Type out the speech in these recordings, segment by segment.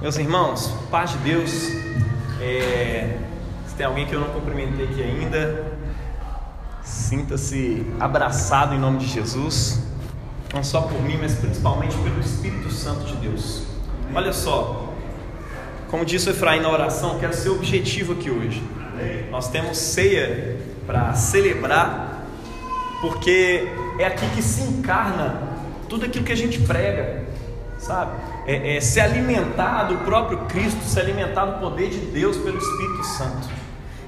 Meus irmãos, paz de Deus. É, se tem alguém que eu não cumprimentei aqui ainda, sinta-se abraçado em nome de Jesus, não só por mim, mas principalmente pelo Espírito Santo de Deus. Olha só, como disse o Efraim na oração, quero ser objetivo aqui hoje. Nós temos ceia para celebrar, porque é aqui que se encarna tudo aquilo que a gente prega, sabe? é, é, se alimentar do próprio Cristo, se alimentar do poder de Deus pelo Espírito Santo.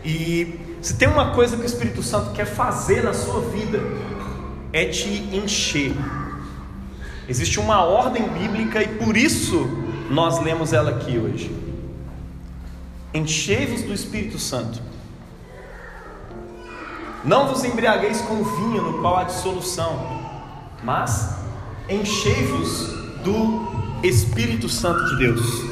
E se tem uma coisa que o Espírito Santo quer fazer na sua vida, é te encher. Existe uma ordem bíblica e por isso nós lemos ela aqui hoje. Enchei-vos do Espírito Santo. Não vos embriagueis com vinho no qual há dissolução, mas enchei-vos do Espírito Santo de Deus.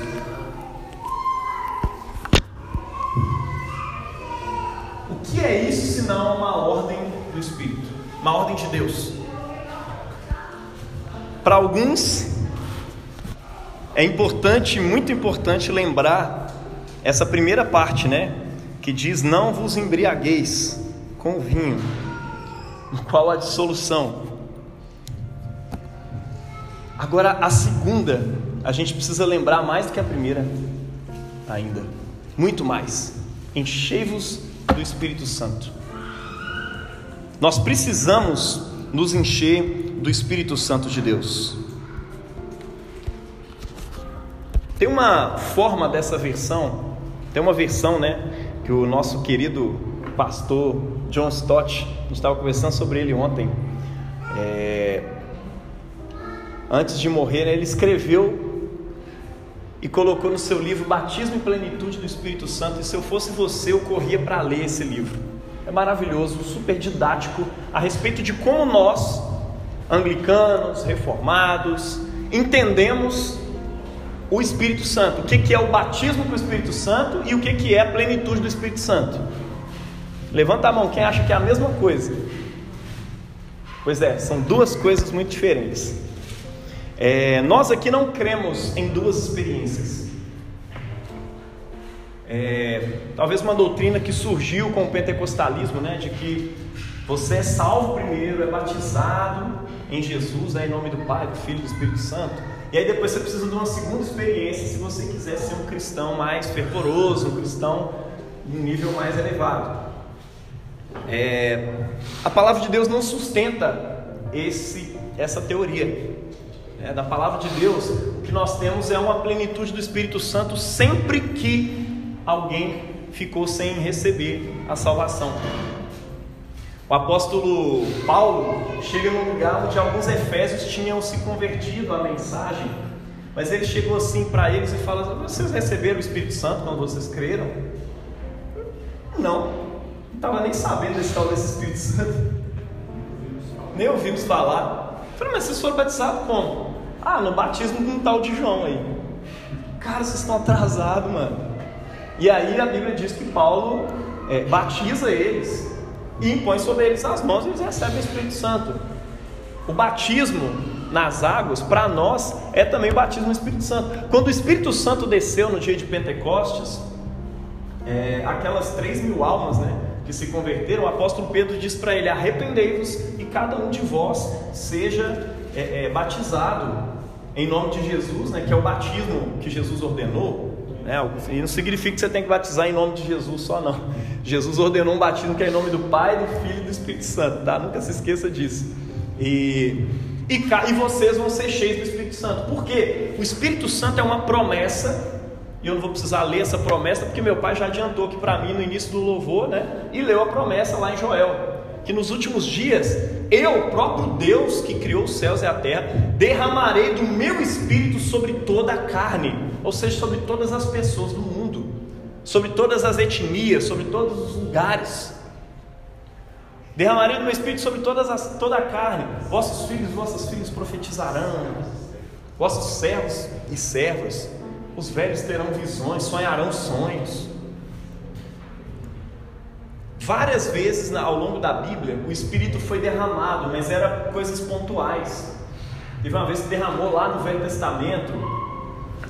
O que é isso se não uma ordem do Espírito? Uma ordem de Deus. Para alguns é importante, muito importante lembrar essa primeira parte, né? Que diz: Não vos embriagueis com vinho, no qual há dissolução Agora, a segunda, a gente precisa lembrar mais do que a primeira, ainda, muito mais. Enchei-vos do Espírito Santo. Nós precisamos nos encher do Espírito Santo de Deus. Tem uma forma dessa versão, tem uma versão, né, que o nosso querido pastor John Stott, a gente estava conversando sobre ele ontem. É, antes de morrer, né, ele escreveu e colocou no seu livro Batismo e Plenitude do Espírito Santo. E se eu fosse você, eu corria para ler esse livro. É maravilhoso, super didático a respeito de como nós, anglicanos, reformados, entendemos o Espírito Santo. O que é o batismo com o Espírito Santo e o que é a plenitude do Espírito Santo. Levanta a mão quem acha que é a mesma coisa. Pois é, são duas coisas muito diferentes. É, nós aqui não cremos em duas experiências. É, talvez uma doutrina que surgiu com o pentecostalismo, né, de que você é salvo primeiro, é batizado em Jesus, né, em nome do Pai, do Filho e do Espírito Santo, e aí depois você precisa de uma segunda experiência se você quiser ser um cristão mais fervoroso, um cristão em um nível mais elevado. É, a palavra de Deus não sustenta esse, essa teoria é, da palavra de Deus, o que nós temos é uma plenitude do Espírito Santo sempre que alguém ficou sem receber a salvação. O apóstolo Paulo chega num lugar onde alguns efésios tinham se convertido à mensagem, mas ele chegou assim para eles e fala: Vocês receberam o Espírito Santo quando vocês creram? Não, não estava nem sabendo desse tal desse Espírito Santo, nem ouvimos falar. falei, mas vocês foram batizados como? Ah, no batismo de um tal de João aí. Cara, vocês estão atrasados, mano. E aí a Bíblia diz que Paulo é, batiza eles e impõe sobre eles as mãos e eles recebem o Espírito Santo. O batismo nas águas, para nós, é também o batismo no Espírito Santo. Quando o Espírito Santo desceu no dia de Pentecostes, é, aquelas três mil almas, né? que se converteram, o apóstolo Pedro diz para ele: arrependei-vos e cada um de vós seja é, é, batizado em nome de Jesus, né, que é o batismo que Jesus ordenou. Né, e não significa que você tem que batizar em nome de Jesus só, não. Jesus ordenou um batismo que é em nome do Pai, do Filho e do Espírito Santo, tá? Nunca se esqueça disso. E, e, e vocês vão ser cheios do Espírito Santo. Por quê? O Espírito Santo é uma promessa e eu não vou precisar ler essa promessa, porque meu pai já adiantou aqui para mim no início do louvor, né? E leu a promessa lá em Joel que nos últimos dias eu, próprio Deus que criou os céus e a terra, derramarei do meu espírito sobre toda a carne, ou seja, sobre todas as pessoas do mundo, sobre todas as etnias, sobre todos os lugares. Derramarei do meu espírito sobre todas as, toda a carne. Vossos filhos e vossas filhas profetizarão, vossos servos e servas, os velhos terão visões, sonharão sonhos. Várias vezes ao longo da Bíblia o Espírito foi derramado, mas era coisas pontuais. Teve uma vez que derramou lá no Velho Testamento,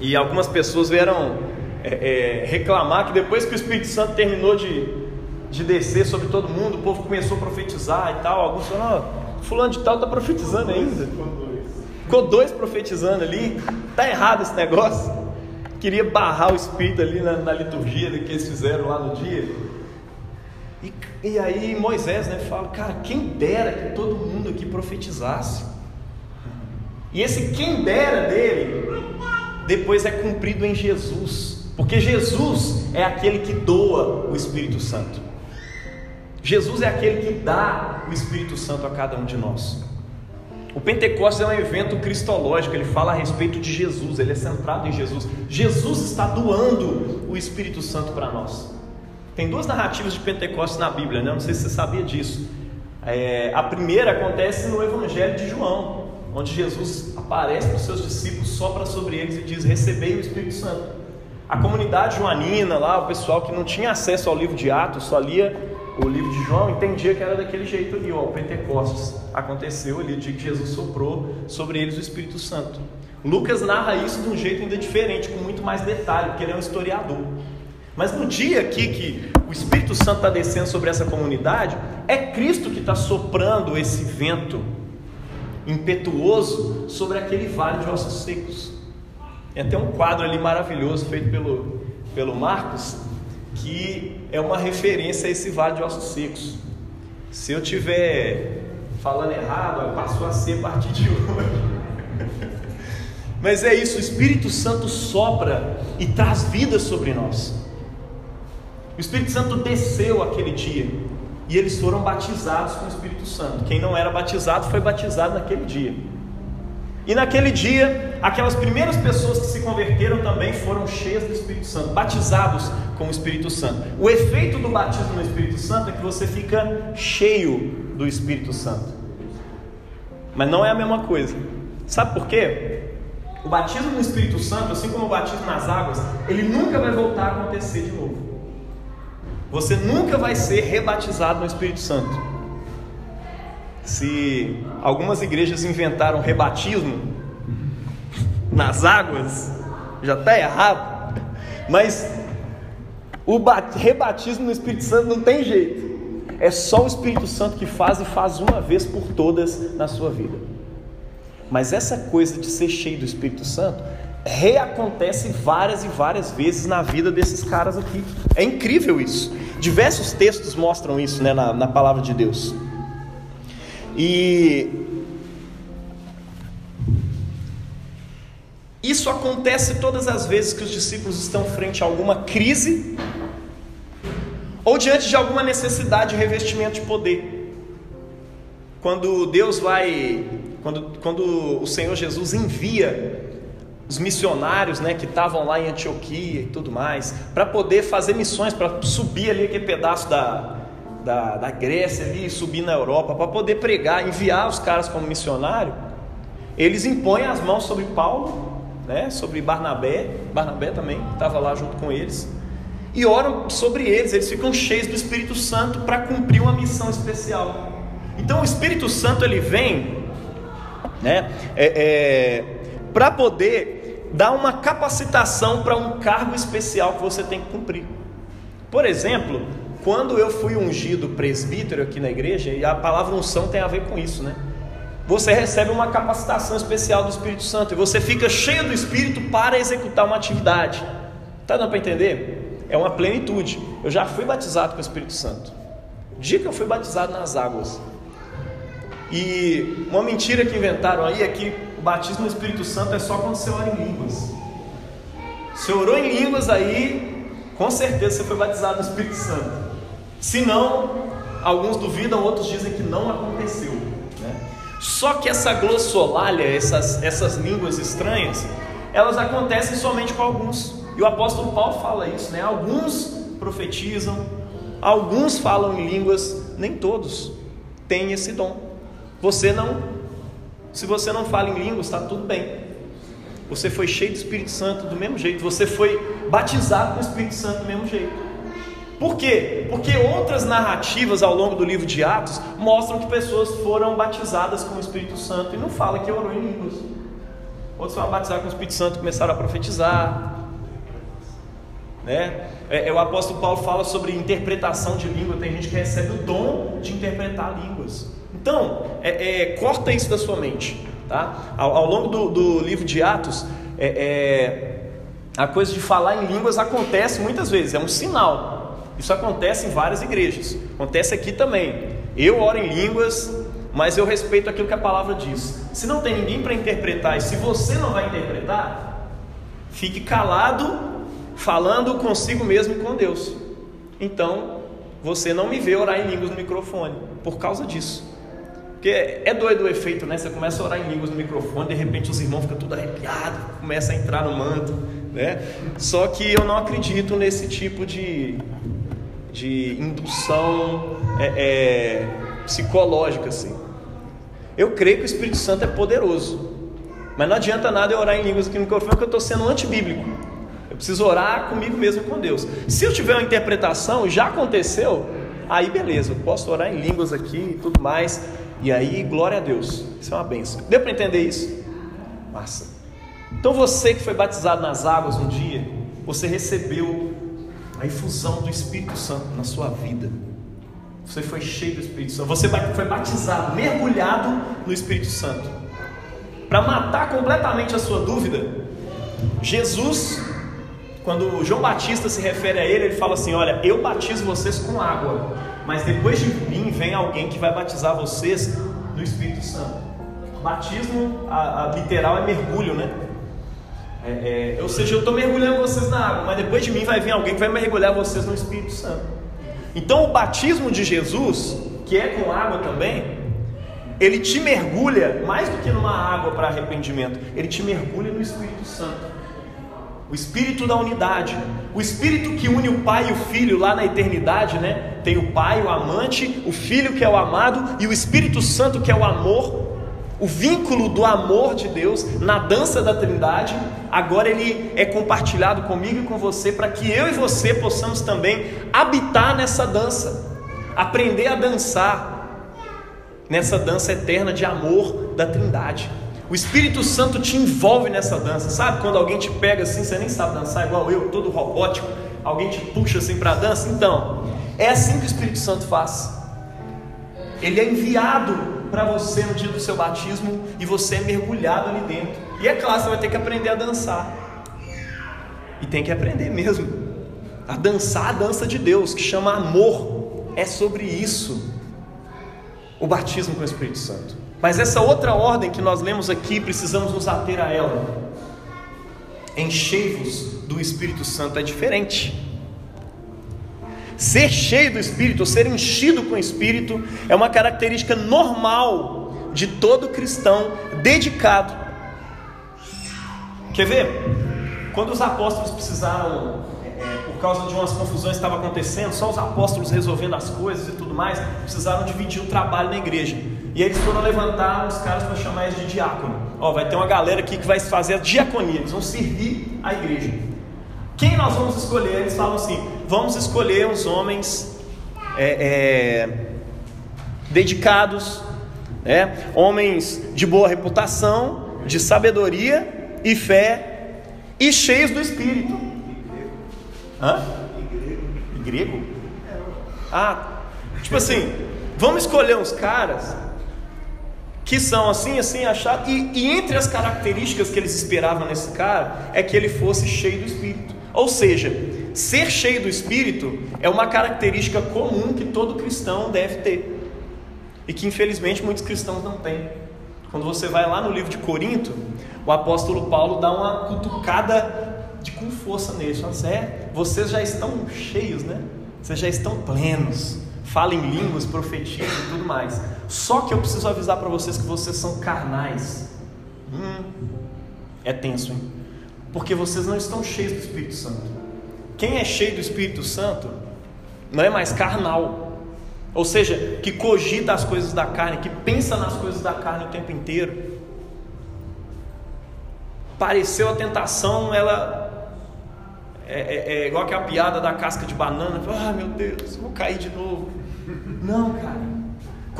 E algumas pessoas vieram é, é, reclamar que depois que o Espírito Santo terminou de, de descer sobre todo mundo, o povo começou a profetizar e tal. Alguns falaram, oh, fulano de tal está profetizando ainda. Ficou dois profetizando ali. Tá errado esse negócio. Queria barrar o Espírito ali na, na liturgia que eles fizeram lá no dia. E, e aí Moisés né, fala, cara, quem dera que todo mundo aqui profetizasse. E esse quem dera dele, depois é cumprido em Jesus. Porque Jesus é aquele que doa o Espírito Santo. Jesus é aquele que dá o Espírito Santo a cada um de nós. O Pentecostes é um evento cristológico, ele fala a respeito de Jesus, ele é centrado em Jesus. Jesus está doando o Espírito Santo para nós. Tem duas narrativas de Pentecostes na Bíblia, né? não sei se você sabia disso. É, a primeira acontece no Evangelho de João, onde Jesus aparece para os seus discípulos, sopra sobre eles e diz: Recebei o Espírito Santo. A comunidade joanina lá, o pessoal que não tinha acesso ao livro de Atos, só lia o livro de João, entendia que era daquele jeito ali, ó, o Pentecostes aconteceu ali, o dia que Jesus soprou sobre eles o Espírito Santo. Lucas narra isso de um jeito ainda diferente, com muito mais detalhe, porque ele é um historiador. Mas no dia aqui que o Espírito Santo está descendo sobre essa comunidade, é Cristo que está soprando esse vento impetuoso sobre aquele vale de ossos secos. Tem até um quadro ali maravilhoso feito pelo, pelo Marcos, que é uma referência a esse vale de ossos secos. Se eu tiver falando errado, passou a ser a partir de hoje. Mas é isso, o Espírito Santo sopra e traz vida sobre nós. O Espírito Santo desceu aquele dia e eles foram batizados com o Espírito Santo. Quem não era batizado foi batizado naquele dia. E naquele dia, aquelas primeiras pessoas que se converteram também foram cheias do Espírito Santo, batizados com o Espírito Santo. O efeito do batismo no Espírito Santo é que você fica cheio do Espírito Santo. Mas não é a mesma coisa. Sabe por quê? O batismo no Espírito Santo, assim como o batismo nas águas, ele nunca vai voltar a acontecer de novo. Você nunca vai ser rebatizado no Espírito Santo. Se algumas igrejas inventaram rebatismo nas águas, já está errado. Mas o rebatismo no Espírito Santo não tem jeito. É só o Espírito Santo que faz e faz uma vez por todas na sua vida. Mas essa coisa de ser cheio do Espírito Santo reacontece várias e várias vezes na vida desses caras aqui. É incrível isso. Diversos textos mostram isso né, na, na palavra de Deus. E isso acontece todas as vezes que os discípulos estão frente a alguma crise ou diante de alguma necessidade de revestimento de poder. Quando Deus vai, quando, quando o Senhor Jesus envia os missionários né, que estavam lá em Antioquia e tudo mais, para poder fazer missões, para subir ali aquele pedaço da, da, da Grécia ali e subir na Europa, para poder pregar, enviar os caras como missionário, eles impõem as mãos sobre Paulo, né, sobre Barnabé, Barnabé também estava lá junto com eles, e oram sobre eles, eles ficam cheios do Espírito Santo para cumprir uma missão especial. Então o Espírito Santo ele vem, né, é, é, para poder dá uma capacitação para um cargo especial que você tem que cumprir. Por exemplo, quando eu fui ungido presbítero aqui na igreja, e a palavra unção tem a ver com isso, né? Você recebe uma capacitação especial do Espírito Santo e você fica cheio do Espírito para executar uma atividade. Tá dando para entender? É uma plenitude. Eu já fui batizado com o Espírito Santo. O dia que eu fui batizado nas águas. E uma mentira que inventaram aí é que o batismo no Espírito Santo é só quando você ora em línguas. Se orou em línguas aí, com certeza você foi batizado no Espírito Santo. Se não, alguns duvidam, outros dizem que não aconteceu. Né? Só que essa glossolalia, essas, essas línguas estranhas, elas acontecem somente com alguns. E o apóstolo Paulo fala isso, né? Alguns profetizam, alguns falam em línguas, nem todos têm esse dom. Você não se você não fala em línguas, está tudo bem. Você foi cheio do Espírito Santo do mesmo jeito. Você foi batizado com o Espírito Santo do mesmo jeito. Por quê? Porque outras narrativas ao longo do livro de Atos mostram que pessoas foram batizadas com o Espírito Santo e não fala que orou em línguas. outros foram batizados com o Espírito Santo e começaram a profetizar. Né? É, é, o apóstolo Paulo fala sobre interpretação de língua, tem gente que recebe o dom de interpretar línguas. Então, é, é, corta isso da sua mente. Tá? Ao, ao longo do, do, livro de Atos, é, é, a coisa de falar em línguas acontece muitas vezes, é um sinal. Isso acontece em várias igrejas, acontece aqui também. Eu oro em línguas, mas eu respeito aquilo que a palavra diz. Se não tem ninguém para interpretar e se você não vai interpretar, fique calado falando consigo mesmo e com Deus. Então, você não me vê orar em línguas no microfone por causa disso. Porque é doido o efeito, né? Você começa a orar em línguas no microfone, de repente os irmãos ficam tudo arrepiados, começa a entrar no manto, né? Só que eu não acredito nesse tipo de, de indução é, é, psicológica, assim. Eu creio que o Espírito Santo é poderoso, mas não adianta nada eu orar em línguas aqui no microfone, porque eu estou sendo antibíblico preciso orar comigo mesmo com Deus. Se eu tiver uma interpretação, já aconteceu, aí beleza, eu posso orar em línguas aqui e tudo mais. E aí, glória a Deus. Isso é uma benção. Deu para entender isso? Massa. Então você que foi batizado nas águas um dia, você recebeu a infusão do Espírito Santo na sua vida. Você foi cheio do Espírito Santo. Você foi batizado, mergulhado no Espírito Santo. Para matar completamente a sua dúvida, Jesus quando João Batista se refere a ele, ele fala assim: Olha, eu batizo vocês com água, mas depois de mim vem alguém que vai batizar vocês no Espírito Santo. Batismo, a, a literal é mergulho, né? É, é, ou seja, eu estou mergulhando vocês na água, mas depois de mim vai vir alguém que vai mergulhar vocês no Espírito Santo. Então, o batismo de Jesus, que é com água também, ele te mergulha mais do que numa água para arrependimento, ele te mergulha no Espírito Santo o espírito da unidade, o espírito que une o pai e o filho lá na eternidade, né? Tem o pai, o amante, o filho que é o amado e o Espírito Santo que é o amor, o vínculo do amor de Deus na dança da Trindade. Agora ele é compartilhado comigo e com você para que eu e você possamos também habitar nessa dança, aprender a dançar nessa dança eterna de amor da Trindade. O Espírito Santo te envolve nessa dança. Sabe quando alguém te pega assim, você nem sabe dançar igual eu, todo robótico, alguém te puxa assim para a dança? Então, é assim que o Espírito Santo faz. Ele é enviado para você no dia do seu batismo e você é mergulhado ali dentro. E é claro, você vai ter que aprender a dançar. E tem que aprender mesmo. A dançar a dança de Deus, que chama amor. É sobre isso. O batismo com o Espírito Santo. Mas essa outra ordem que nós lemos aqui, precisamos nos ater a ela. Enchei-vos do Espírito Santo é diferente. Ser cheio do Espírito, ser enchido com o Espírito, é uma característica normal de todo cristão dedicado. Quer ver? Quando os apóstolos precisaram, é, por causa de umas confusões que estavam acontecendo, só os apóstolos resolvendo as coisas e tudo mais, precisaram dividir o trabalho na igreja. E eles foram levantar os caras para chamar eles de diácono. Ó, vai ter uma galera aqui que vai fazer a diaconia, eles vão servir a igreja. Quem nós vamos escolher? Eles falam assim: vamos escolher os homens é, é, dedicados, né? homens de boa reputação, de sabedoria e fé e cheios do Espírito. Hã? Em grego? Ah, tipo assim, vamos escolher uns caras que são assim, assim, achado. E, e, entre as características que eles esperavam nesse cara é que ele fosse cheio do Espírito. Ou seja, ser cheio do Espírito é uma característica comum que todo cristão deve ter. E que infelizmente muitos cristãos não têm. Quando você vai lá no livro de Corinto, o apóstolo Paulo dá uma cutucada de com força. Fala assim, é, vocês já estão cheios, né? Vocês já estão plenos fala em línguas, profetiza e tudo mais. Só que eu preciso avisar para vocês que vocês são carnais. Hum, é tenso, hein? Porque vocês não estão cheios do Espírito Santo. Quem é cheio do Espírito Santo não é mais carnal. Ou seja, que cogita as coisas da carne, que pensa nas coisas da carne o tempo inteiro. Pareceu a tentação, ela é, é, é, igual aquela piada da casca de banana. Ah, meu Deus, vou cair de novo. Não, cara.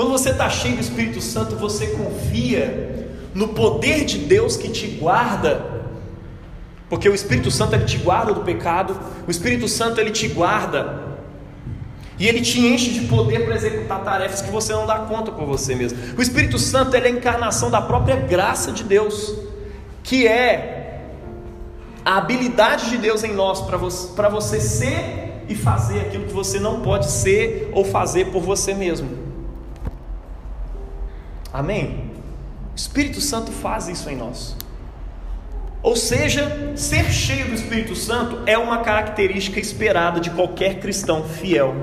Quando você está cheio do Espírito Santo, você confia no poder de Deus que te guarda, porque o Espírito Santo ele te guarda do pecado, o Espírito Santo ele te guarda e ele te enche de poder para executar tarefas que você não dá conta por você mesmo. O Espírito Santo é a encarnação da própria graça de Deus, que é a habilidade de Deus em nós para você, você ser e fazer aquilo que você não pode ser ou fazer por você mesmo. Amém? O Espírito Santo faz isso em nós. Ou seja, ser cheio do Espírito Santo é uma característica esperada de qualquer cristão fiel.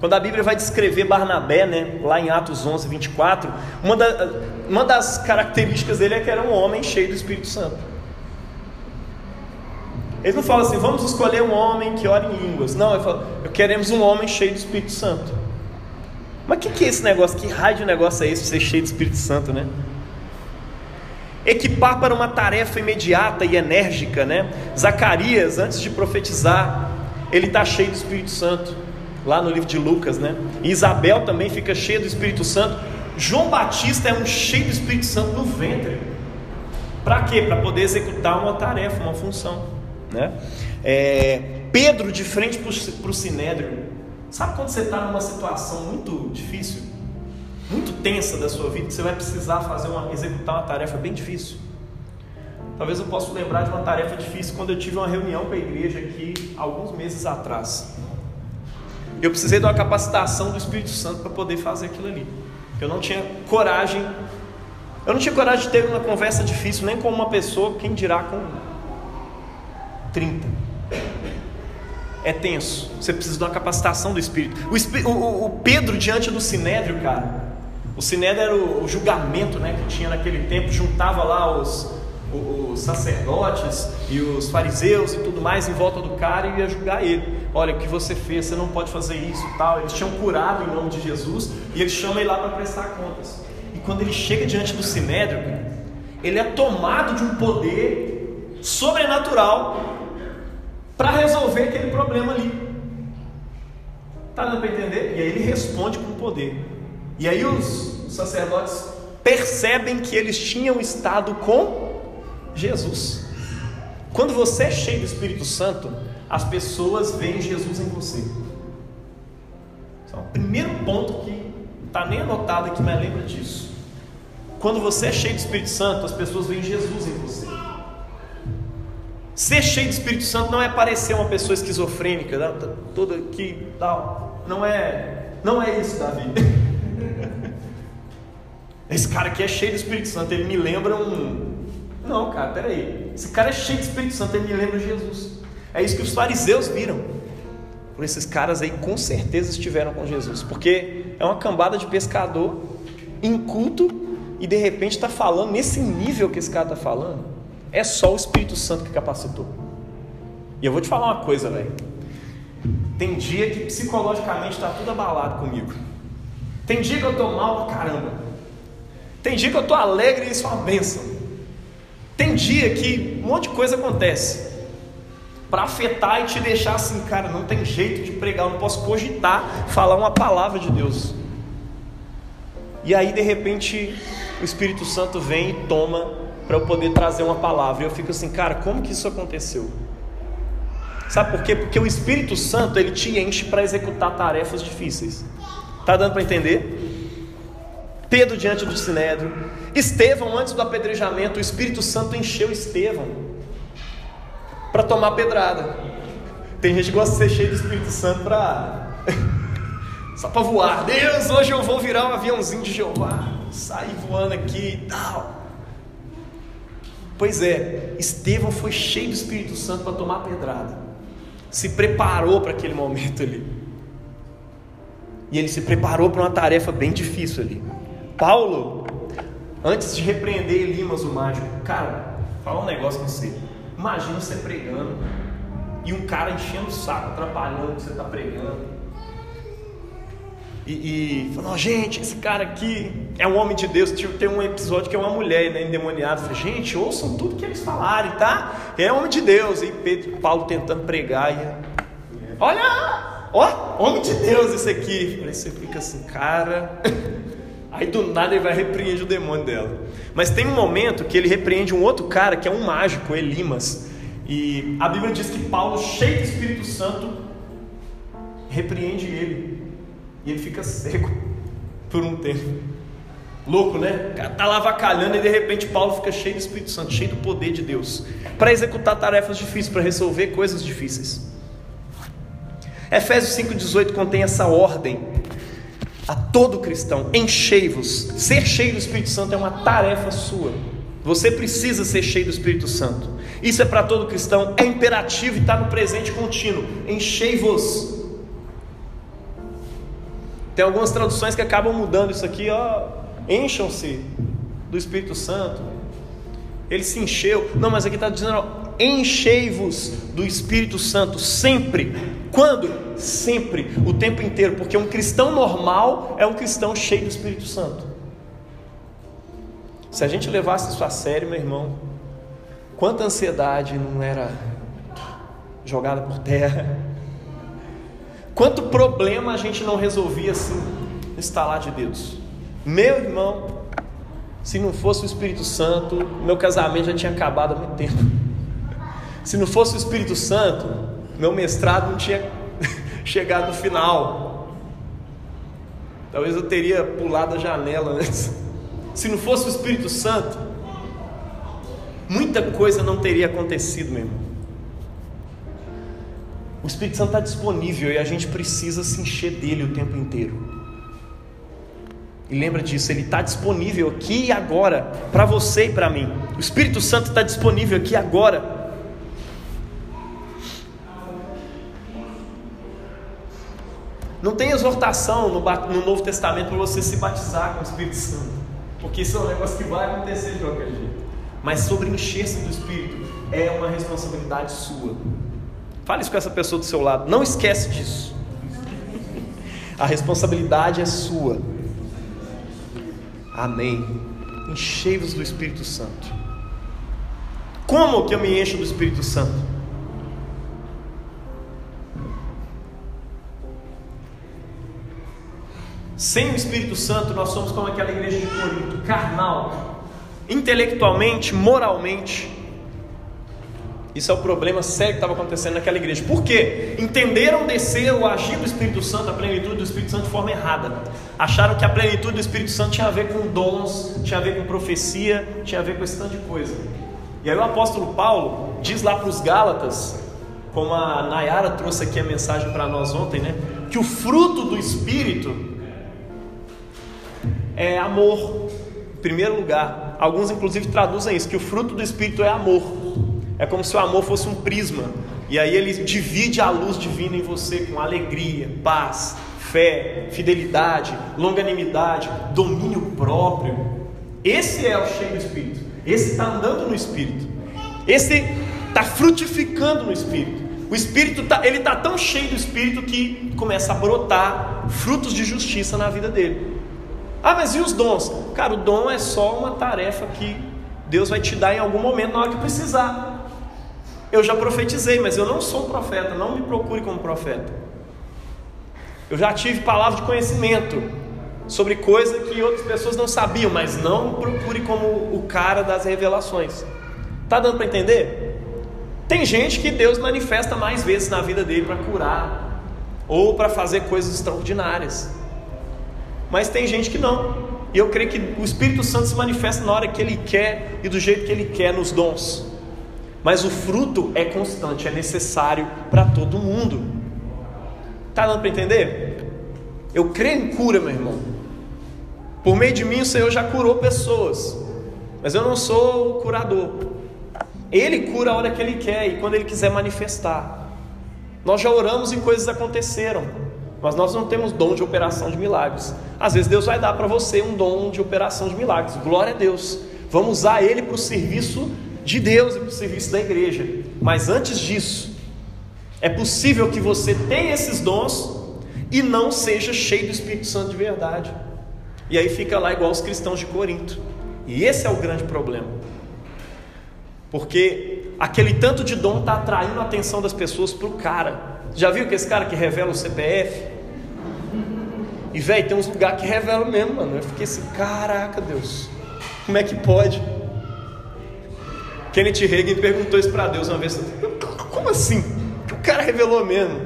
Quando a Bíblia vai descrever Barnabé, né, lá em Atos 11, 24, uma, da, uma das características dele é que era um homem cheio do Espírito Santo. Eles não falam assim, vamos escolher um homem que ora em línguas. Não, ele fala, queremos um homem cheio do Espírito Santo. Mas o que, que é esse negócio? Que raio de negócio é esse, ser cheio do Espírito Santo, né? Equipar para uma tarefa imediata e enérgica, né? Zacarias, antes de profetizar, ele está cheio do Espírito Santo lá no livro de Lucas, né? Isabel também fica cheia do Espírito Santo. João Batista é um cheio do Espírito Santo no ventre. Para quê? Para poder executar uma tarefa, uma função, né? É, Pedro de frente para o sinédrio. Sabe quando você está numa situação muito difícil, muito tensa da sua vida, que você vai precisar fazer uma, executar uma tarefa bem difícil? Talvez eu possa lembrar de uma tarefa difícil quando eu tive uma reunião com a igreja aqui alguns meses atrás. Eu precisei de uma capacitação do Espírito Santo para poder fazer aquilo ali. Eu não tinha coragem. Eu não tinha coragem de ter uma conversa difícil nem com uma pessoa, quem dirá com 30. É tenso. Você precisa de uma capacitação do Espírito. O, o, o Pedro diante do Sinédrio, cara. O Sinédrio era o, o julgamento né, que tinha naquele tempo, juntava lá os, os sacerdotes e os fariseus e tudo mais em volta do cara e ia julgar ele. Olha, o que você fez, você não pode fazer isso tal. Eles tinham curado em nome de Jesus e ele chama ele lá para prestar contas. E quando ele chega diante do sinédrio, ele é tomado de um poder sobrenatural para resolver aquele problema ali. Tá dando para entender? E aí ele responde com poder. E aí os sacerdotes percebem que eles tinham estado com Jesus. Quando você é cheio do Espírito Santo, as pessoas veem Jesus em você. Então, o primeiro ponto que está nem anotado aqui, mas lembra disso. Quando você é cheio do Espírito Santo, as pessoas veem Jesus em você. Ser cheio do Espírito Santo não é parecer uma pessoa esquizofrênica, né? toda aqui, tal. Não é, não é isso, Davi. Esse cara aqui é cheio do Espírito Santo, ele me lembra um, não, cara, peraí. Esse cara é cheio de Espírito Santo, ele me lembra Jesus. É isso que os fariseus viram. Por esses caras aí com certeza estiveram com Jesus. Porque é uma cambada de pescador inculto e de repente está falando nesse nível que esse cara está falando. É só o Espírito Santo que capacitou. E eu vou te falar uma coisa, velho. Tem dia que psicologicamente está tudo abalado comigo. Tem dia que eu estou mal pra caramba. Tem dia que eu estou alegre e isso é uma bênção. Tem dia que um monte de coisa acontece para afetar e te deixar assim, cara, não tem jeito de pregar, eu não posso cogitar falar uma palavra de Deus. E aí de repente o Espírito Santo vem e toma para eu poder trazer uma palavra. E eu fico assim, cara, como que isso aconteceu? Sabe por quê? Porque o Espírito Santo ele te enche para executar tarefas difíceis. Tá dando para entender? Pedro diante do sinédrio, Estevão antes do apedrejamento, o Espírito Santo encheu Estevão para tomar pedrada. Tem gente que gosta de ser cheio do Espírito Santo para só para voar. Deus, hoje eu vou virar um aviãozinho de Jeová, sair voando aqui e tal. Pois é, Estevão foi cheio do Espírito Santo para tomar pedrada. Se preparou para aquele momento ali. E ele se preparou para uma tarefa bem difícil ali. Paulo, antes de repreender Elimas o mágico, cara, fala um negócio com você. Imagina você pregando e um cara enchendo o saco, atrapalhando o que você está pregando. E, e falou, gente, esse cara aqui é um homem de Deus. Tem um episódio que é uma mulher né, endemoniada. Falei, gente, ouçam tudo que eles falarem, tá? É homem de Deus. E Pedro, Paulo tentando pregar. E, Olha, ó, homem de Deus esse aqui. Falei, você fica assim, cara. Aí do nada ele vai repreender o demônio dela. Mas tem um momento que ele repreende um outro cara que é um mágico, Elimas. E a Bíblia diz que Paulo, cheio do Espírito Santo, repreende ele. E ele fica cego por um tempo. Louco, né? O cara tá lá vacalhando e de repente Paulo fica cheio do Espírito Santo, cheio do poder de Deus, para executar tarefas difíceis, para resolver coisas difíceis. Efésios 5,18 contém essa ordem a todo cristão: enchei-vos. Ser cheio do Espírito Santo é uma tarefa sua. Você precisa ser cheio do Espírito Santo. Isso é para todo cristão, é imperativo e está no presente contínuo. Enchei-vos. Tem algumas traduções que acabam mudando isso aqui, ó. Encham-se do Espírito Santo. Ele se encheu. Não, mas aqui está dizendo: enchei-vos do Espírito Santo sempre. Quando? Sempre, o tempo inteiro, porque um cristão normal é um cristão cheio do Espírito Santo. Se a gente levasse isso a sério, meu irmão, quanta ansiedade não era jogada por terra, quanto problema a gente não resolvia assim, instalar de Deus. Meu irmão, se não fosse o Espírito Santo, meu casamento já tinha acabado há muito tempo. Se não fosse o Espírito Santo, meu mestrado não tinha chegado no final. Talvez eu teria pulado a janela antes. Se não fosse o Espírito Santo, muita coisa não teria acontecido, meu irmão. O Espírito Santo está disponível e a gente precisa se encher dele o tempo inteiro. E lembra disso, ele está disponível aqui e agora, para você e para mim. O Espírito Santo está disponível aqui agora. Não tem exortação no, no Novo Testamento para você se batizar com o Espírito Santo, porque isso é um negócio que vai acontecer de qualquer jeito. Mas sobre encher-se do Espírito é uma responsabilidade sua. Fale isso com essa pessoa do seu lado. Não esquece disso. A responsabilidade é sua. Amém. Enchei-vos do Espírito Santo. Como que eu me encho do Espírito Santo? Sem o Espírito Santo, nós somos como aquela igreja de Corinto, carnal, intelectualmente, moralmente, isso é o problema sério que estava acontecendo naquela igreja. Por quê? Entenderam descer o agir do Espírito Santo, a plenitude do Espírito Santo de forma errada. Acharam que a plenitude do Espírito Santo tinha a ver com dons, tinha a ver com profecia, tinha a ver com esse tanto de coisa. E aí o apóstolo Paulo diz lá para os Gálatas, como a Nayara trouxe aqui a mensagem para nós ontem, né? Que o fruto do Espírito é amor, em primeiro lugar. Alguns inclusive traduzem isso, que o fruto do Espírito é amor. É como se o amor fosse um prisma. E aí ele divide a luz divina em você com alegria, paz, fé, fidelidade, longanimidade, domínio próprio. Esse é o cheio do Espírito. Esse está andando no Espírito. Esse está frutificando no Espírito. O Espírito tá, ele está tão cheio do Espírito que começa a brotar frutos de justiça na vida dele. Ah, mas e os dons? Cara, o dom é só uma tarefa que Deus vai te dar em algum momento na hora que precisar. Eu já profetizei, mas eu não sou um profeta, não me procure como profeta. Eu já tive palavra de conhecimento sobre coisa que outras pessoas não sabiam, mas não me procure como o cara das revelações. Tá dando para entender? Tem gente que Deus manifesta mais vezes na vida dele para curar ou para fazer coisas extraordinárias. Mas tem gente que não. E eu creio que o Espírito Santo se manifesta na hora que ele quer e do jeito que ele quer nos dons. Mas o fruto é constante, é necessário para todo mundo. Está dando para entender? Eu creio em cura, meu irmão. Por meio de mim, o Senhor já curou pessoas, mas eu não sou o curador. Ele cura a hora que Ele quer e quando Ele quiser manifestar. Nós já oramos e coisas aconteceram, mas nós não temos dom de operação de milagres. Às vezes Deus vai dar para você um dom de operação de milagres. Glória a Deus. Vamos usar Ele para o serviço de Deus e para o serviço da igreja. Mas antes disso, é possível que você tenha esses dons e não seja cheio do Espírito Santo de verdade. E aí fica lá igual os cristãos de Corinto. E esse é o grande problema. Porque aquele tanto de dom está atraindo a atenção das pessoas para o cara. Já viu que esse cara que revela o CPF? E, velho, tem uns lugares que revelam mesmo, mano. Eu fiquei assim, caraca, Deus, como é que pode? Kenneth Reagan perguntou isso para Deus uma vez. Como assim? Que o cara revelou mesmo.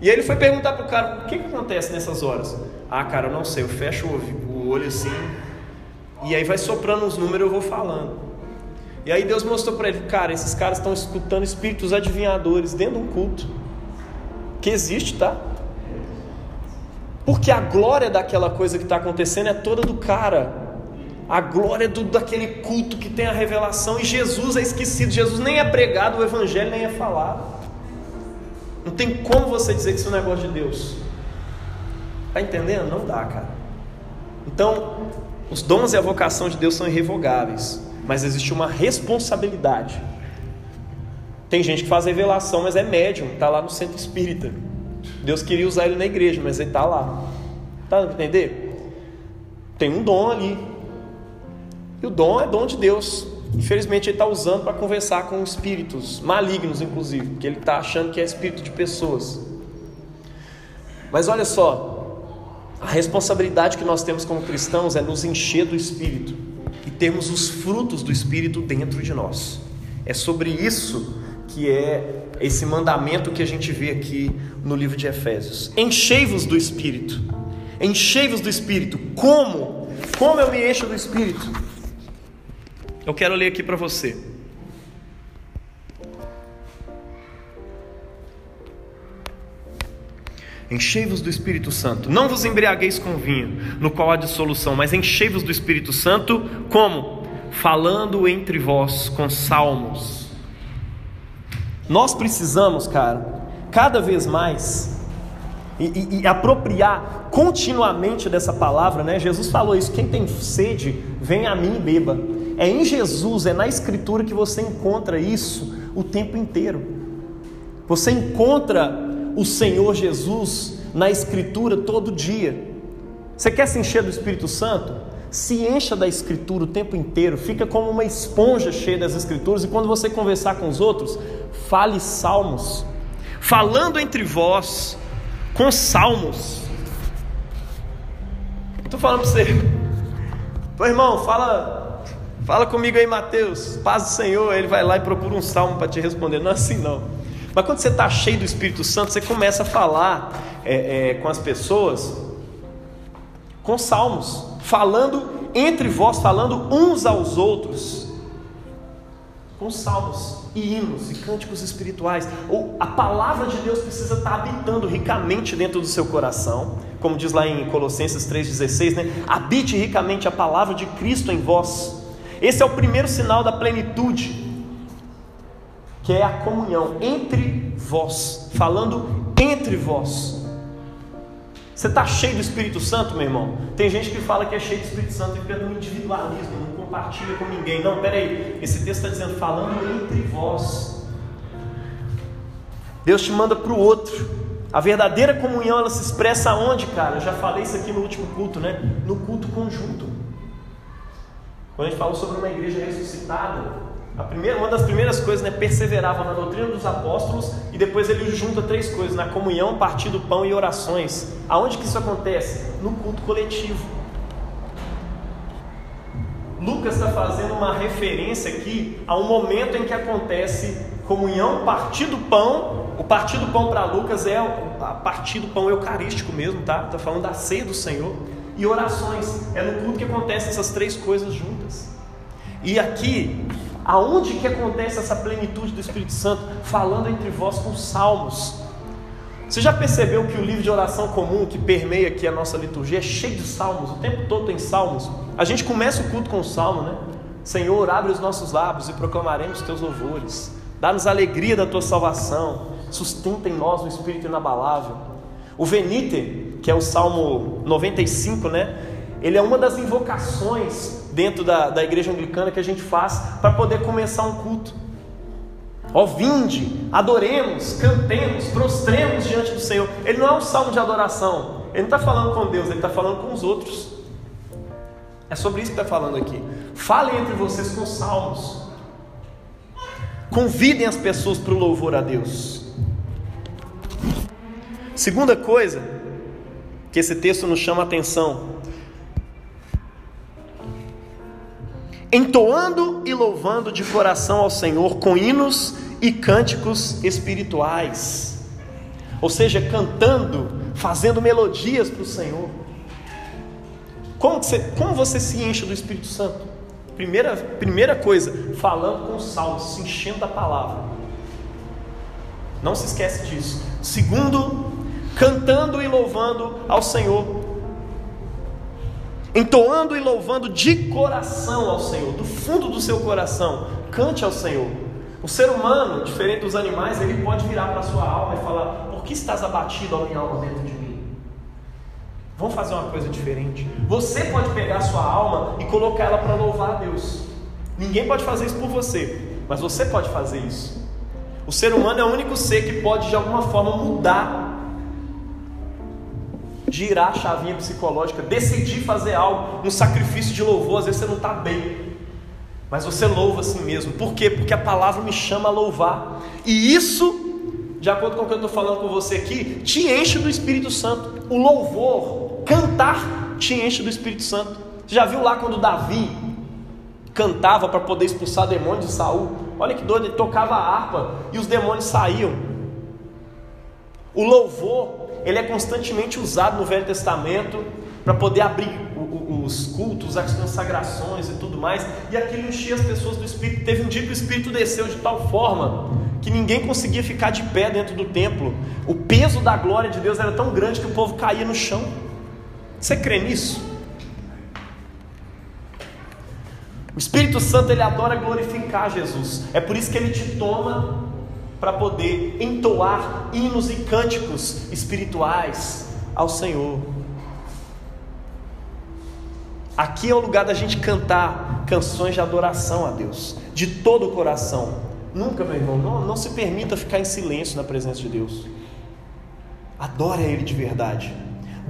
E aí ele foi perguntar pro cara, o que, que acontece nessas horas? Ah, cara, eu não sei, eu fecho o olho assim, e aí vai soprando os números eu vou falando. E aí Deus mostrou para ele, cara, esses caras estão escutando espíritos adivinhadores dentro de um culto. Que existe, tá? Porque a glória daquela coisa que está acontecendo é toda do cara. A glória do, daquele culto que tem a revelação. E Jesus é esquecido. Jesus nem é pregado, o evangelho nem é falado. Não tem como você dizer que isso é um negócio de Deus. Está entendendo? Não dá, cara. Então, os dons e a vocação de Deus são irrevogáveis. Mas existe uma responsabilidade. Tem gente que faz revelação, mas é médium, está lá no centro espírita. Deus queria usar ele na igreja, mas ele está lá. Tá entender? Tem um dom ali. E o dom é dom de Deus. Infelizmente ele está usando para conversar com espíritos malignos, inclusive, porque ele está achando que é espírito de pessoas. Mas olha só, a responsabilidade que nós temos como cristãos é nos encher do Espírito e termos os frutos do Espírito dentro de nós. É sobre isso que é esse mandamento que a gente vê aqui no livro de Efésios. Enchei-vos do Espírito. Enchei-vos do Espírito. Como? Como eu me encho do Espírito? Eu quero ler aqui para você. Enchei-vos do Espírito Santo. Não vos embriagueis com vinho, no qual há dissolução, mas enchei-vos do Espírito Santo, como? Falando entre vós com salmos nós precisamos, cara, cada vez mais e, e, e, apropriar continuamente dessa palavra, né? Jesus falou isso: quem tem sede, vem a mim e beba. É em Jesus, é na Escritura que você encontra isso o tempo inteiro. Você encontra o Senhor Jesus na Escritura todo dia. Você quer se encher do Espírito Santo? se encha da escritura o tempo inteiro, fica como uma esponja cheia das escrituras, e quando você conversar com os outros, fale salmos, falando entre vós com salmos. Estou falando para você, Pô, irmão, fala, fala comigo aí, Mateus, paz do Senhor. Ele vai lá e procura um salmo para te responder. Não é assim não. Mas quando você está cheio do Espírito Santo, você começa a falar é, é, com as pessoas com salmos falando entre vós, falando uns aos outros, com salmos e hinos e cânticos espirituais. Ou a palavra de Deus precisa estar habitando ricamente dentro do seu coração, como diz lá em Colossenses 3,16, né? Habite ricamente a palavra de Cristo em vós. Esse é o primeiro sinal da plenitude, que é a comunhão entre vós, falando entre vós. Você está cheio do Espírito Santo, meu irmão? Tem gente que fala que é cheio do Espírito Santo e fica no individualismo, não compartilha com ninguém. Não, peraí, esse texto está dizendo, falando entre vós. Deus te manda para o outro. A verdadeira comunhão ela se expressa onde, cara? Eu já falei isso aqui no último culto, né? No culto conjunto. Quando a gente falou sobre uma igreja ressuscitada, primeira, uma das primeiras coisas, né, perseverava na doutrina dos apóstolos e depois ele junta três coisas, na comunhão, partir do pão e orações. Aonde que isso acontece? No culto coletivo. Lucas está fazendo uma referência aqui a um momento em que acontece comunhão, partir do pão. O partir do pão para Lucas é a partir do pão eucarístico mesmo, tá? Está falando da ceia do Senhor. E orações. É no culto que acontecem essas três coisas juntas. E aqui Aonde que acontece essa plenitude do Espírito Santo? Falando entre vós com salmos. Você já percebeu que o livro de oração comum que permeia aqui a nossa liturgia é cheio de salmos, o tempo todo tem salmos. A gente começa o culto com o salmo, né? Senhor, abre os nossos lábios e proclamaremos teus louvores. Dá-nos alegria da tua salvação. Sustenta em nós o espírito inabalável. O Venite, que é o Salmo 95, né? Ele é uma das invocações dentro da, da igreja anglicana que a gente faz para poder começar um culto. Ó, vinde, adoremos, cantemos, prostremos diante do Senhor. Ele não é um salmo de adoração, ele não está falando com Deus, ele está falando com os outros. É sobre isso que está falando aqui. Falem entre vocês com salmos. Convidem as pessoas para o louvor a Deus. Segunda coisa que esse texto nos chama a atenção. Entoando e louvando de coração ao Senhor com hinos e cânticos espirituais. Ou seja, cantando, fazendo melodias para o Senhor. Como você, como você se enche do Espírito Santo? Primeira, primeira coisa, falando com salmos, se enchendo da palavra. Não se esquece disso. Segundo, cantando e louvando ao Senhor. Entoando e louvando de coração ao Senhor, do fundo do seu coração, cante ao Senhor. O ser humano, diferente dos animais, ele pode virar para a sua alma e falar: Por que estás abatido, ó minha alma, dentro de mim? Vamos fazer uma coisa diferente. Você pode pegar a sua alma e colocar ela para louvar a Deus. Ninguém pode fazer isso por você, mas você pode fazer isso. O ser humano é o único ser que pode de alguma forma mudar, girar a chavinha psicológica, decidir fazer algo, um sacrifício de louvor. Às vezes você não está bem, mas você louva assim mesmo. Por quê? Porque a palavra me chama a louvar, e isso de acordo com o que eu estou falando com você aqui, te enche do Espírito Santo. O louvor, Cantar te enche do Espírito Santo. Você já viu lá quando Davi cantava para poder expulsar demônios de Saul? Olha que doido, ele tocava a harpa e os demônios saíam. O louvor, ele é constantemente usado no Velho Testamento para poder abrir os cultos, as consagrações e tudo mais, e aquilo enchia as pessoas do Espírito. Teve um dia que o Espírito desceu de tal forma que ninguém conseguia ficar de pé dentro do templo. O peso da glória de Deus era tão grande que o povo caía no chão. Você crê nisso? O Espírito Santo ele adora glorificar Jesus. É por isso que ele te toma para poder entoar hinos e cânticos espirituais ao Senhor. Aqui é o lugar da gente cantar canções de adoração a Deus, de todo o coração. Nunca, meu irmão, não, não se permita ficar em silêncio na presença de Deus. Adore a Ele de verdade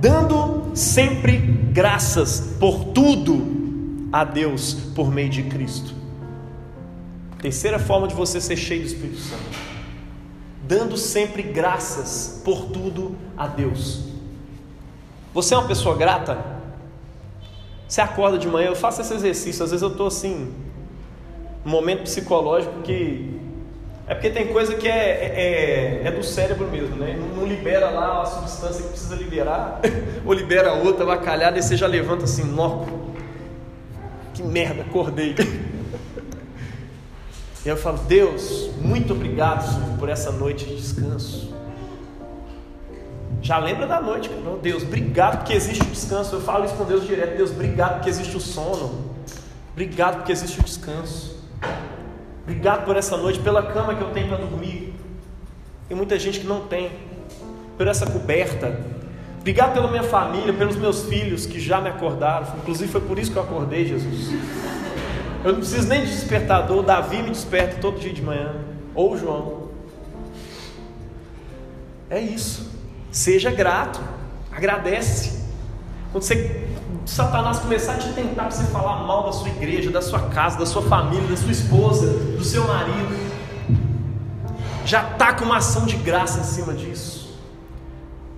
dando sempre graças por tudo a Deus por meio de Cristo. Terceira forma de você ser cheio do Espírito Santo, dando sempre graças por tudo a Deus. Você é uma pessoa grata? Você acorda de manhã, eu faço esse exercício, às vezes eu estou assim, um momento psicológico que é porque tem coisa que é, é, é, do cérebro mesmo, né? Não, libera lá a substância que precisa liberar, ou libera outra, avacalhada, e você já levanta assim, nó, que merda, acordei. E eu falo, Deus, muito obrigado Senhor, por essa noite de descanso. Já lembra da noite, cara. Deus, obrigado porque existe o descanso. Eu falo isso com Deus direto. Deus, obrigado porque existe o sono. Obrigado porque existe o descanso. Obrigado por essa noite, pela cama que eu tenho para dormir. Tem muita gente que não tem. Por essa coberta. Obrigado pela minha família, pelos meus filhos que já me acordaram. Inclusive foi por isso que eu acordei, Jesus. Eu não preciso nem de despertador. Davi me desperta todo dia de manhã. Ou João. É isso. Seja grato. Agradece. Quando você Satanás começar a te tentar para você falar mal da sua igreja, da sua casa, da sua família, da sua esposa, do seu marido, já está com uma ação de graça em cima disso.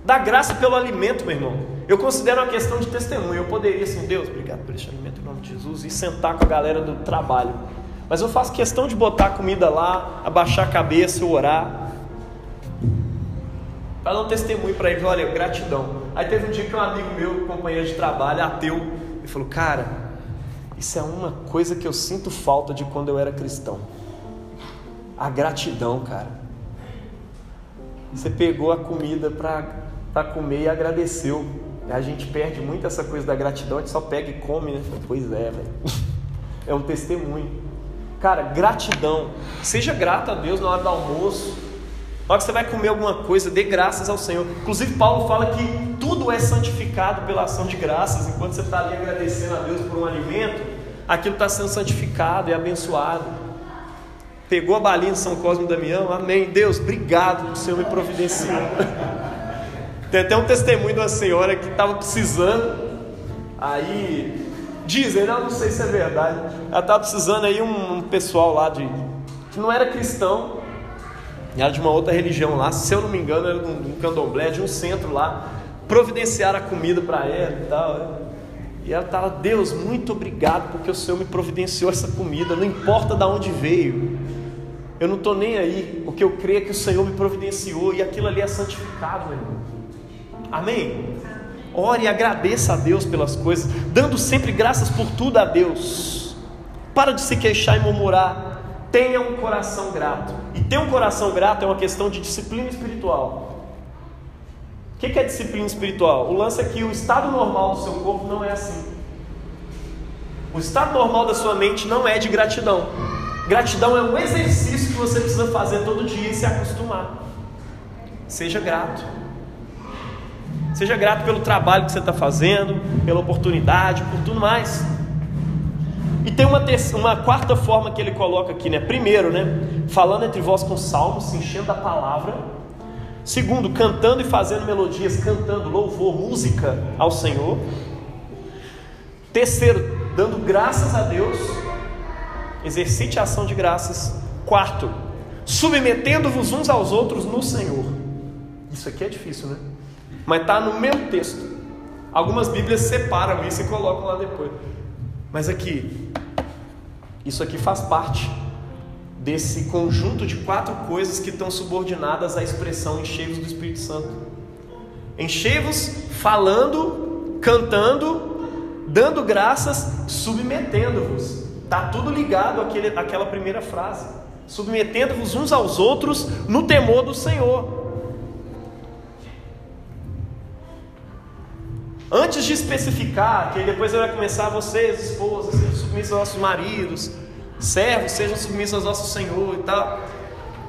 Dá graça pelo alimento, meu irmão. Eu considero uma questão de testemunho. Eu poderia, assim, Deus, obrigado por esse alimento em nome de Jesus, e sentar com a galera do trabalho. Mas eu faço questão de botar a comida lá, abaixar a cabeça, orar para dar um testemunho para ele, olha, gratidão. Aí teve um dia que um amigo meu, companheiro de trabalho, ateu, ele falou, cara, isso é uma coisa que eu sinto falta de quando eu era cristão. A gratidão, cara. Você pegou a comida para comer e agradeceu. A gente perde muito essa coisa da gratidão, a gente só pega e come, né? Pois é, velho. É um testemunho. Cara, gratidão. Seja grato a Deus na hora do almoço na hora que você vai comer alguma coisa, dê graças ao Senhor. Inclusive, Paulo fala que tudo é santificado pela ação de graças. Enquanto você está ali agradecendo a Deus por um alimento, aquilo está sendo santificado e abençoado. Pegou a balinha de São Cosme e Damião, amém. Deus, obrigado por o Senhor me providenciar. Tem até um testemunho de uma senhora que estava precisando, aí dizem, não, não sei se é verdade, ela estava precisando aí um, um pessoal lá de que não era cristão, era de uma outra religião lá, se eu não me engano, era de um candomblé, de um centro lá. providenciar a comida para ela e tal. E ela estava, Deus, muito obrigado porque o Senhor me providenciou essa comida, não importa de onde veio. Eu não estou nem aí, porque eu creio que o Senhor me providenciou e aquilo ali é santificado, meu irmão. Amém? Ore e agradeça a Deus pelas coisas, dando sempre graças por tudo a Deus. Para de se queixar e murmurar. Tenha um coração grato. E ter um coração grato é uma questão de disciplina espiritual. O que é disciplina espiritual? O lance é que o estado normal do seu corpo não é assim. O estado normal da sua mente não é de gratidão. Gratidão é um exercício que você precisa fazer todo dia e se acostumar. Seja grato. Seja grato pelo trabalho que você está fazendo, pela oportunidade, por tudo mais. E tem uma, terça, uma quarta forma que ele coloca aqui, né? Primeiro, né? Falando entre vós com salmos, se enchendo a palavra. Segundo, cantando e fazendo melodias, cantando louvor, música ao Senhor. Terceiro, dando graças a Deus. Exercite a ação de graças. Quarto, submetendo-vos uns aos outros no Senhor. Isso aqui é difícil, né? Mas está no mesmo texto. Algumas Bíblias separam isso e colocam lá depois. Mas aqui, isso aqui faz parte desse conjunto de quatro coisas que estão subordinadas à expressão enchei-vos do Espírito Santo. Enchei-vos falando, cantando, dando graças, submetendo-vos. Está tudo ligado àquele, àquela primeira frase. Submetendo-vos uns aos outros no temor do Senhor. Antes de especificar, que depois vai começar vocês, esposas, sejam submissos aos nossos maridos, servos, sejam submissos ao nosso Senhor e tal.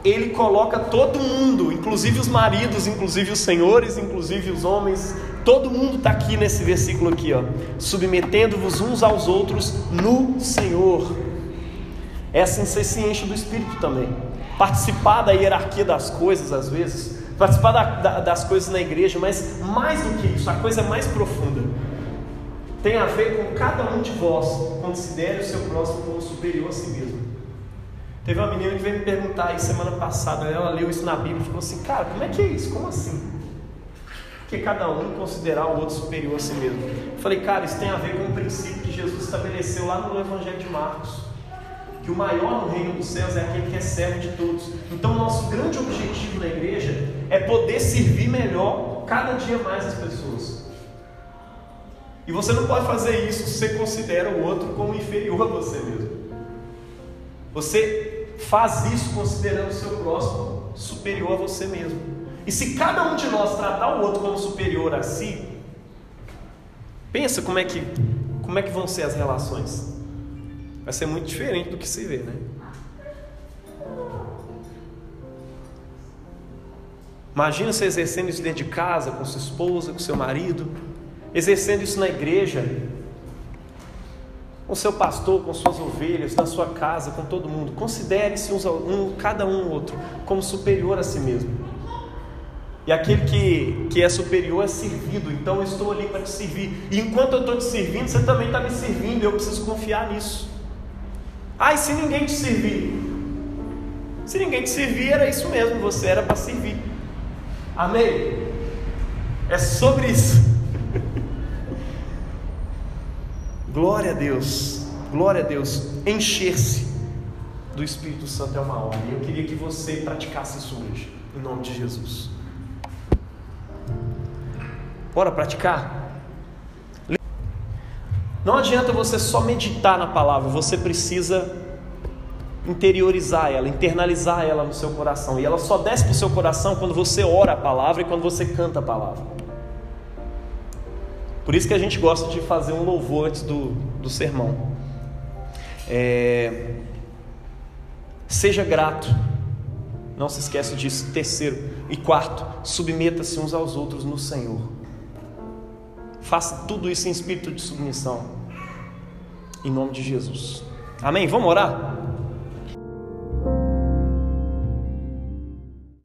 Ele coloca todo mundo, inclusive os maridos, inclusive os senhores, inclusive os homens, todo mundo está aqui nesse versículo aqui, ó, submetendo-vos uns aos outros no Senhor. É assim você se enche do Espírito também. Participar da hierarquia das coisas, às vezes, participar da, da, das coisas na igreja, mas mais do que isso, a coisa é mais profunda. Tem a ver com cada um de vós considere o seu próximo como superior a si mesmo. Teve uma menina que veio me perguntar aí semana passada, ela leu isso na Bíblia e falou assim: Cara, como é que é isso? Como assim? Que cada um considerar o outro superior a si mesmo. Eu falei, cara, isso tem a ver com o princípio que Jesus estabeleceu lá no Evangelho de Marcos que o maior no reino dos céus é aquele que é servo de todos. Então, nosso grande objetivo na igreja é poder servir melhor cada dia mais as pessoas. E você não pode fazer isso se você considera o outro como inferior a você mesmo. Você faz isso considerando o seu próximo superior a você mesmo. E se cada um de nós tratar o outro como superior a si, pensa como é que, como é que vão ser as relações vai ser muito diferente do que se vê, né? Imagina você exercendo isso dentro de casa, com sua esposa, com seu marido, exercendo isso na igreja, com seu pastor, com suas ovelhas, na sua casa, com todo mundo. Considere-se um, cada um outro como superior a si mesmo. E aquele que, que é superior é servido, então eu estou ali para te servir. E enquanto eu estou te servindo, você também está me servindo, eu preciso confiar nisso. Ah, se ninguém te servir? Se ninguém te servir, era isso mesmo, você era para servir. Amém? É sobre isso. glória a Deus, glória a Deus. Encher-se do Espírito Santo é uma ordem. Eu queria que você praticasse isso hoje, em nome de Jesus. Bora praticar? Não adianta você só meditar na palavra, você precisa interiorizar ela, internalizar ela no seu coração. E ela só desce para o seu coração quando você ora a palavra e quando você canta a palavra. Por isso que a gente gosta de fazer um louvor antes do, do sermão. É... Seja grato. Não se esqueça disso. Terceiro e quarto, submeta-se uns aos outros no Senhor. Faça tudo isso em espírito de submissão. Em nome de Jesus. Amém? Vamos orar?